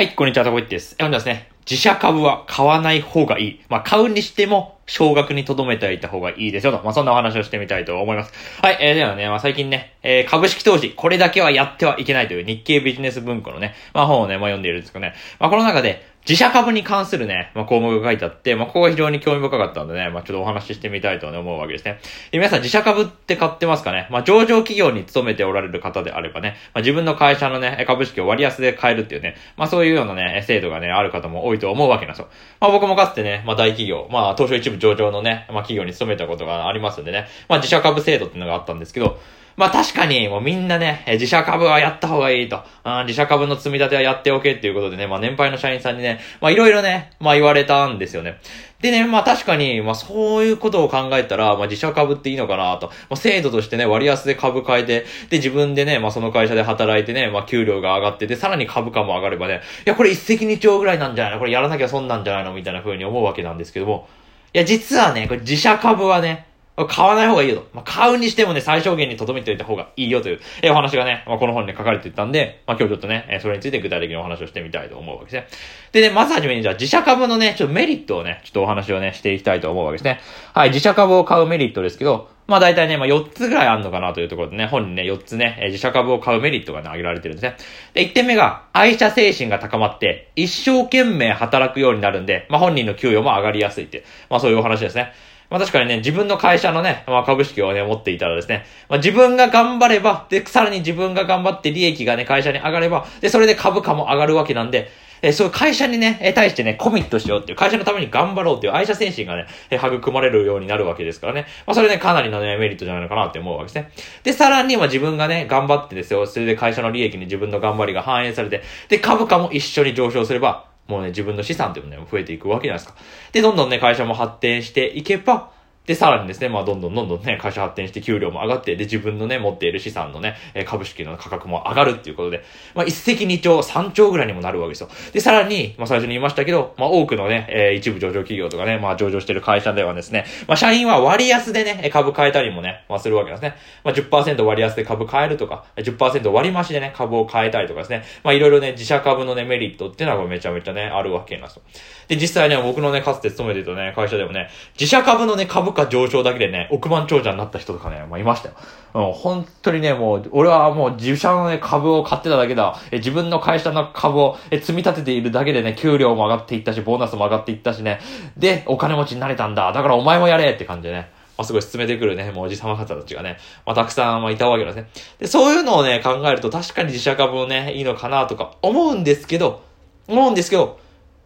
はい、こんにちは、たこいです。え、本日はですね、自社株は買わない方がいい。まあ、買うにしても、少額に留めておいた方がいいですよと。まあ、そんなお話をしてみたいと思います。はい、えー、ではね、まあ、最近ね、えー、株式投資、これだけはやってはいけないという日経ビジネス文庫のね、まあ、本をね、まあ、読んでいるんですけどね、まあ、この中で、自社株に関するね、まあ、項目が書いてあって、まあ、ここが非常に興味深かったんでね、まあ、ちょっとお話ししてみたいと、思うわけですね。で、皆さん自社株って買ってますかね？まあ、上場企業に勤めておられる方であればね、まあ、自分の会社のね、株式を割安で買えるっていうね、まあ、そういうようなね、制度がね、ある方も多いと思うわけなんですよ。まあ、僕もかつてね、まあ、大企業、まあ、東証一部上場のね、まあ、企業に勤めたことがありますんでね、まあ、自社株制度っていうのがあったんですけど、まあ確かに、もうみんなね、自社株はやった方がいいと。あ自社株の積み立てはやっておけっていうことでね、まあ年配の社員さんにね、まあいろいろね、まあ言われたんですよね。でね、まあ確かに、まあそういうことを考えたら、まあ自社株っていいのかなと。まあ制度としてね、割安で株買えて、で自分でね、まあその会社で働いてね、まあ給料が上がってて、さらに株価も上がればね、いやこれ一石二鳥ぐらいなんじゃないの？これやらなきゃ損なんじゃないの？みたいな風に思うわけなんですけども。いや実はね、これ自社株はね、買わない方がいいよと。まあ、買うにしてもね、最小限に留めておいた方がいいよという、えお話がね、まあ、この本に書かれていたんで、まあ、今日ちょっとね、えそれについて具体的にお話をしてみたいと思うわけですね。でね、まずはじめにじゃあ自社株のね、ちょっとメリットをね、ちょっとお話をね、していきたいと思うわけですね。はい、自社株を買うメリットですけど、まあ大体ね、まあ4つぐらいあるのかなというところでね、本にね、4つね、自社株を買うメリットがね、挙げられてるんですね。で、1点目が、愛社精神が高まって、一生懸命働くようになるんで、まあ本人の給与も上がりやすいっていう、まあそういうお話ですね。まあ確かにね、自分の会社のね、まあ株式をね、持っていたらですね、まあ自分が頑張れば、で、さらに自分が頑張って利益がね、会社に上がれば、で、それで株価も上がるわけなんで、えそういう会社にね、え対してね、コミットしようっていう、会社のために頑張ろうっていう愛社精神がね、え育まれるようになるわけですからね。まあそれね、かなりのね、メリットじゃないのかなって思うわけですね。で、さらには自分がね、頑張ってですよ、それで会社の利益に自分の頑張りが反映されて、で、株価も一緒に上昇すれば、もうね、自分の資産っていうのね、増えていくわけじゃないですか。で、どんどんね、会社も発展していけば、で、さらにですね、まあ、どんどんどんどんね、会社発展して給料も上がって、で、自分のね、持っている資産のね、株式の価格も上がるっていうことで、まあ、一石二鳥、三鳥ぐらいにもなるわけですよ。で、さらに、まあ、最初に言いましたけど、まあ、多くのね、えー、一部上場企業とかね、まあ、上場してる会社ではですね、まあ、社員は割安でね、株買えたりもね、まあ、するわけですね。まあ10%、割安で株買えるとか、10%割増しでね、株を買えたりとかですね、まあ、いろいろね、自社株のね、メリットっていうのはめちゃめちゃね、あるわけなんですよ。で、実際ね、僕のね、かつて勤めてたね、会社でもね、自社株のね、株価上昇だけでね、億万長者になった人とかね、まあ、いましたよ。うん、本当にね、もう、俺はもう自社のね、株を買ってただけだ。え自分の会社の株をえ積み立てているだけでね、給料も上がっていったし、ボーナスも上がっていったしね。で、お金持ちになれたんだ。だからお前もやれって感じでね。まあ、すごい進めてくるね、もうおじさま方たちがね、まあ、たくさん、まあ、いたわけですね。で、そういうのをね、考えると確かに自社株もね、いいのかなとか思うんですけど、思うんですけど、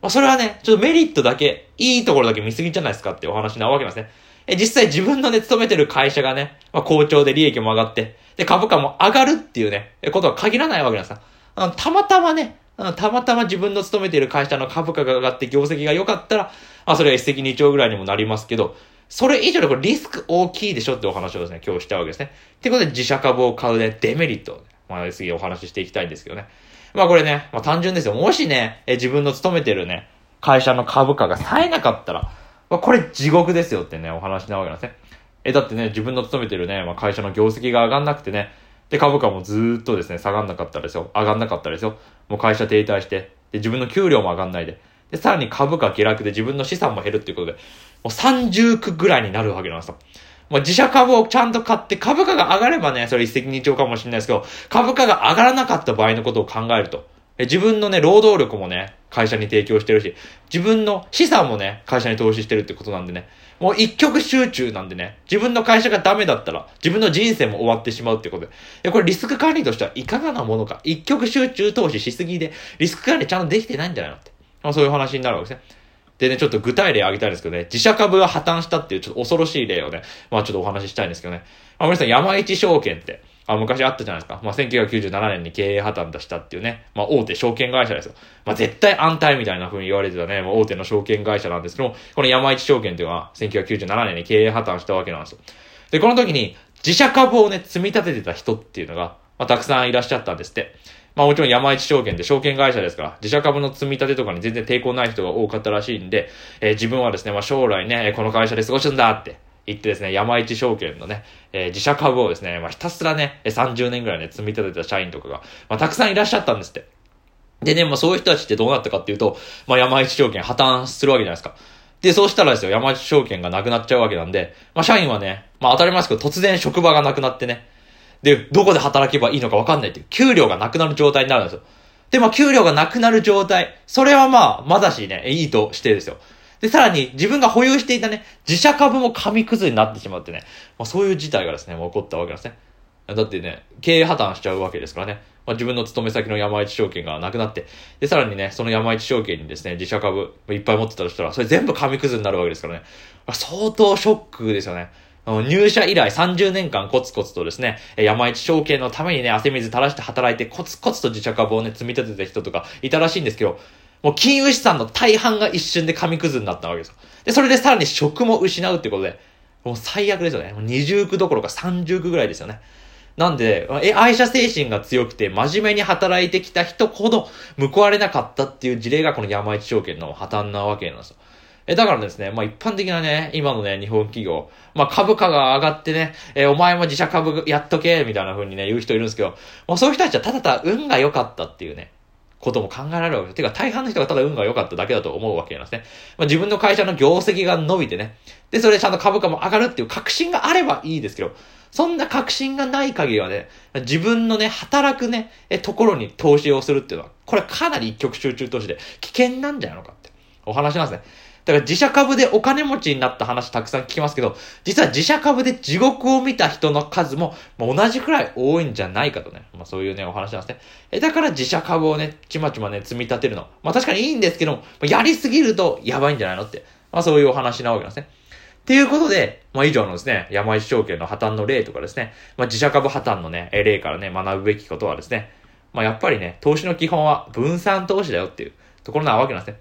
まあ、それはね、ちょっとメリットだけ、いいところだけ見すぎじゃないですかってお話なわけなんですね。え、実際自分のね、勤めてる会社がね、まあ、好調で利益も上がって、で、株価も上がるっていうね、ことは限らないわけなんですよ。たまたまね、たまたま自分の勤めている会社の株価が上がって業績が良かったら、まあそれは一石二鳥ぐらいにもなりますけど、それ以上でこれリスク大きいでしょってお話をですね、今日したわけですね。ってことで自社株を買うね、デメリットを、ね、まあ次お話ししていきたいんですけどね。まあこれね、まあ単純ですよ。もしね、え自分の勤めてるね、会社の株価が冴えなかったら、これ地獄ですよってね、お話なわけなんですね。え、だってね、自分の勤めてるね、まあ、会社の業績が上がんなくてね、で、株価もずっとですね、下がんなかったですよ。上がんなかったですよ。もう会社停滞して、で、自分の給料も上がんないで、で、さらに株価下落で自分の資産も減るっていうことで、もう30区ぐらいになるわけなんですよ。もう自社株をちゃんと買って株価が上がればね、それ一石二鳥かもしれないですけど、株価が上がらなかった場合のことを考えると、自分のね、労働力もね、会社に提供してるし、自分の資産もね、会社に投資してるってことなんでね、もう一極集中なんでね、自分の会社がダメだったら、自分の人生も終わってしまうってことで。いこれリスク管理としてはいかがなものか。一極集中投資しすぎで、リスク管理ちゃんとできてないんじゃないのって。まあ、そういう話になるわけですね。でね、ちょっと具体例挙げたいんですけどね、自社株が破綻したっていうちょっと恐ろしい例をね、まあちょっとお話ししたいんですけどね。まあ皆さん山一証券って、あ、昔あったじゃないですか。まあ、1997年に経営破綻出したっていうね。まあ、大手証券会社ですよ。まあ、絶対安泰みたいな風に言われてたね、まあ、大手の証券会社なんですけども、この山一証券っていうのは、1997年に経営破綻したわけなんですよ。で、この時に、自社株をね、積み立ててた人っていうのが、まあ、たくさんいらっしゃったんですって。まあもちろん山一証券って証券会社ですから、自社株の積み立てとかに全然抵抗ない人が多かったらしいんで、えー、自分はですね、まあ将来ね、この会社で過ごすんだって、言ってですね、山一証券のね、えー、自社株をですね、まあ、ひたすらね、30年ぐらいね、積み立てた社員とかが、まあ、たくさんいらっしゃったんですって。でね、まあそういう人たちってどうなったかっていうと、まあ山一証券破綻するわけじゃないですか。で、そうしたらですよ、山一証券がなくなっちゃうわけなんで、まあ社員はね、まあ当たり前ですけど、突然職場がなくなってね、で、どこで働けばいいのかわかんないっていう、給料がなくなる状態になるんですよ。で、まあ給料がなくなる状態、それはまあ、まだしね、いいとしてですよ。で、さらに自分が保有していたね、自社株も紙くずになってしまってね、まあそういう事態がですね、もう起こったわけなんですね。だってね、経営破綻しちゃうわけですからね。まあ、自分の勤め先の山一証券がなくなって、で、さらにね、その山一証券にですね、自社株いっぱい持ってたとしたら、それ全部紙くずになるわけですからね。相当ショックですよね。入社以来30年間コツコツとですね、山一証券のためにね、汗水垂らして働いてコツコツと自社株をね、積み立てた人とかいたらしいんですけど、もう金融資産の大半が一瞬で紙くずになったわけですよ。で、それでさらに職も失うってことで、もう最悪ですよね。もう20区どころか30区ぐらいですよね。なんで、え、愛社精神が強くて真面目に働いてきた人ほど報われなかったっていう事例がこの山一証券の破綻なわけなんですよ。え、だからですね、まあ一般的なね、今のね、日本企業、まあ株価が上がってね、え、お前も自社株やっとけ、みたいな風にね、言う人いるんですけど、もうそういう人たちはただただ運が良かったっていうね、ことも考えられるわけです。てか、大半の人がただ運が良かっただけだと思うわけなんですね。まあ、自分の会社の業績が伸びてね。で、それでちゃんと株価も上がるっていう確信があればいいですけど、そんな確信がない限りはね、自分のね、働くね、え、ところに投資をするっていうのは、これかなり一極集中投資で危険なんじゃないのかってお話なんですね。だから自社株でお金持ちになった話たくさん聞きますけど、実は自社株で地獄を見た人の数もまあ同じくらい多いんじゃないかとね。まあそういうね、お話なんですね。え、だから自社株をね、ちまちまね、積み立てるの。まあ確かにいいんですけども、やりすぎるとやばいんじゃないのって。まあそういうお話なわけなんですね。っていうことで、まあ以上のですね、山一証券の破綻の例とかですね、まあ自社株破綻のね、例からね、学ぶべきことはですね、まあやっぱりね、投資の基本は分散投資だよっていうところなわけなんですね。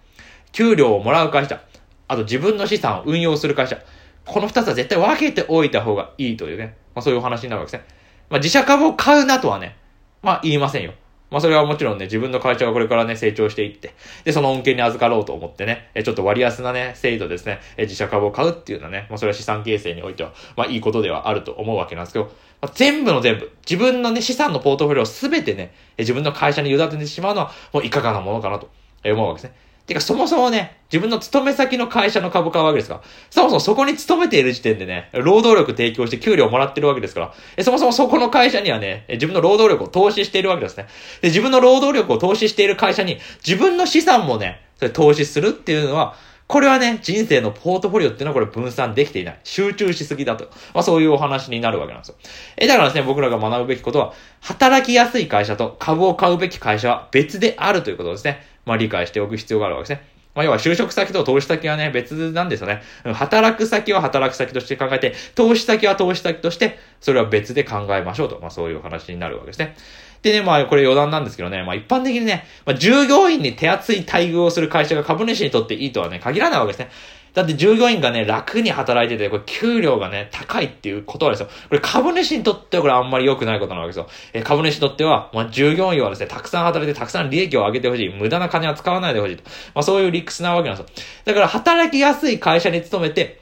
給料をもらう会社、あと自分の資産を運用する会社、この二つは絶対分けておいた方がいいというね、まあそういうお話になるわけですね。まあ自社株を買うなとはね、まあ言いませんよ。まあそれはもちろんね、自分の会社がこれからね、成長していって、で、その恩恵に預かろうと思ってね、えちょっと割安なね、制度ですね、え自社株を買うっていうのはね、まあそれは資産形成においては、まあいいことではあると思うわけなんですけど、まあ、全部の全部、自分のね、資産のポートフォリオをすべてね、自分の会社に委ねてしまうのは、もういかがなものかなと思うわけですね。てか、そもそもね、自分の勤め先の会社の株買うわけですから。そもそもそこに勤めている時点でね、労働力提供して給料をもらってるわけですから。えそもそもそこの会社にはね、自分の労働力を投資しているわけですね。で、自分の労働力を投資している会社に、自分の資産もね、それ投資するっていうのは、これはね、人生のポートフォリオっていうのはこれ分散できていない。集中しすぎだと。まあそういうお話になるわけなんですよ。え、だからですね、僕らが学ぶべきことは、働きやすい会社と株を買うべき会社は別であるということですね。まあ理解しておく必要があるわけですね。まあ、要は就職先と投資先はね、別なんですよね。働く先は働く先として考えて、投資先は投資先として、それは別で考えましょうと。まあ、そういう話になるわけですね。でね、まあ、これ余談なんですけどね、まあ、一般的にね、まあ、従業員に手厚い待遇をする会社が株主にとっていいとはね、限らないわけですね。だって従業員がね、楽に働いてて、これ給料がね、高いっていうことはですよ。これ株主にとってはこれあんまり良くないことなわけですよ。え株主にとっては、まあ、従業員はですね、たくさん働いてたくさん利益を上げてほしい。無駄な金は使わないでほしいと。まあそういう理屈なわけなんですよ。だから働きやすい会社に勤めて、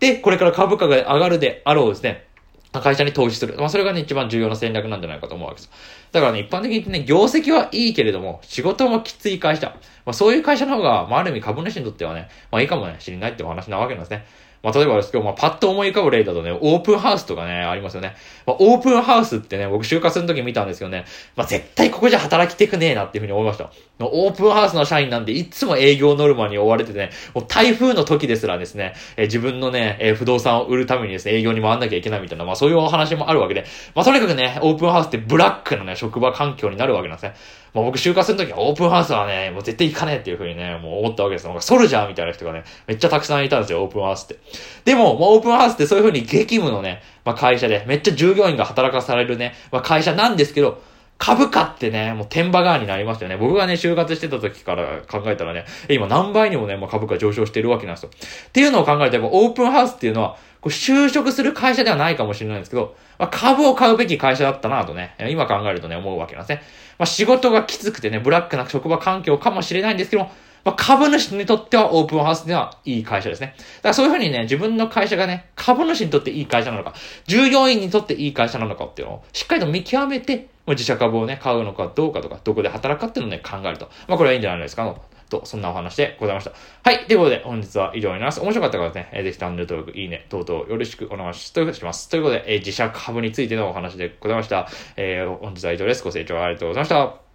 で、これから株価が上がるであろうですね。会社に投資する。まあ、それがね、一番重要な戦略なんじゃないかと思うわけです。だからね、一般的にね、業績はいいけれども、仕事もきつい会社。まあ、そういう会社の方が、まあ、ある意味株主にとってはね、まあいいかもね、知りないってお話なわけなんですね。まあ、例えばですけど、まあ、パッと思い浮かぶ例だとね、オープンハウスとかね、ありますよね。まあ、オープンハウスってね、僕就活の時見たんですけどね、まあ、絶対ここじゃ働きてくねえなっていうふうに思いました。のオープンハウスの社員なんで、いつも営業ノルマに追われててね、もう台風の時ですらですね、えー、自分のね、えー、不動産を売るためにですね、営業に回んなきゃいけないみたいな、まあそういうお話もあるわけで、まあとにかくね、オープンハウスってブラックなね、職場環境になるわけなんですね。まあ僕就活の時はオープンハウスはね、もう絶対行かねえっていうふうにね、もう思ったわけですよ。ソルジャーみたいな人がね、めっちゃたくさんいたんですよ、オープンハウスって。でも、まあオープンハウスってそういうふうに激務のね、まあ会社で、めっちゃ従業員が働かされるね、まあ会社なんですけど、株価ってね、もう天場側になりましたよね。僕がね、就活してた時から考えたらね、今何倍にもね、もう、株価上昇してるわけなんですよ。っていうのを考えて、オープンハウスっていうのは、こう就職する会社ではないかもしれないんですけど、まあ、株を買うべき会社だったなとね、今考えるとね、思うわけなんですね。まあ、仕事がきつくてね、ブラックな職場環境かもしれないんですけど、もまあ、株主にとってはオープンハウスではいい会社ですね。だからそういうふうにね、自分の会社がね、株主にとっていい会社なのか、従業員にとっていい会社なのかっていうのをしっかりと見極めて、自社株をね、買うのかどうかとか、どこで働くかっていうのをね、考えると。まあ、これはいいんじゃないですか？と、そんなお話でございました。はい。ということで、本日は以上になります。面白かった方はね、ぜひチャンネル登録、いいね、等々よろしくお願いします。ということで、えー、自社株についてのお話でございました。えー、本日は以上です。ご清聴ありがとうございました。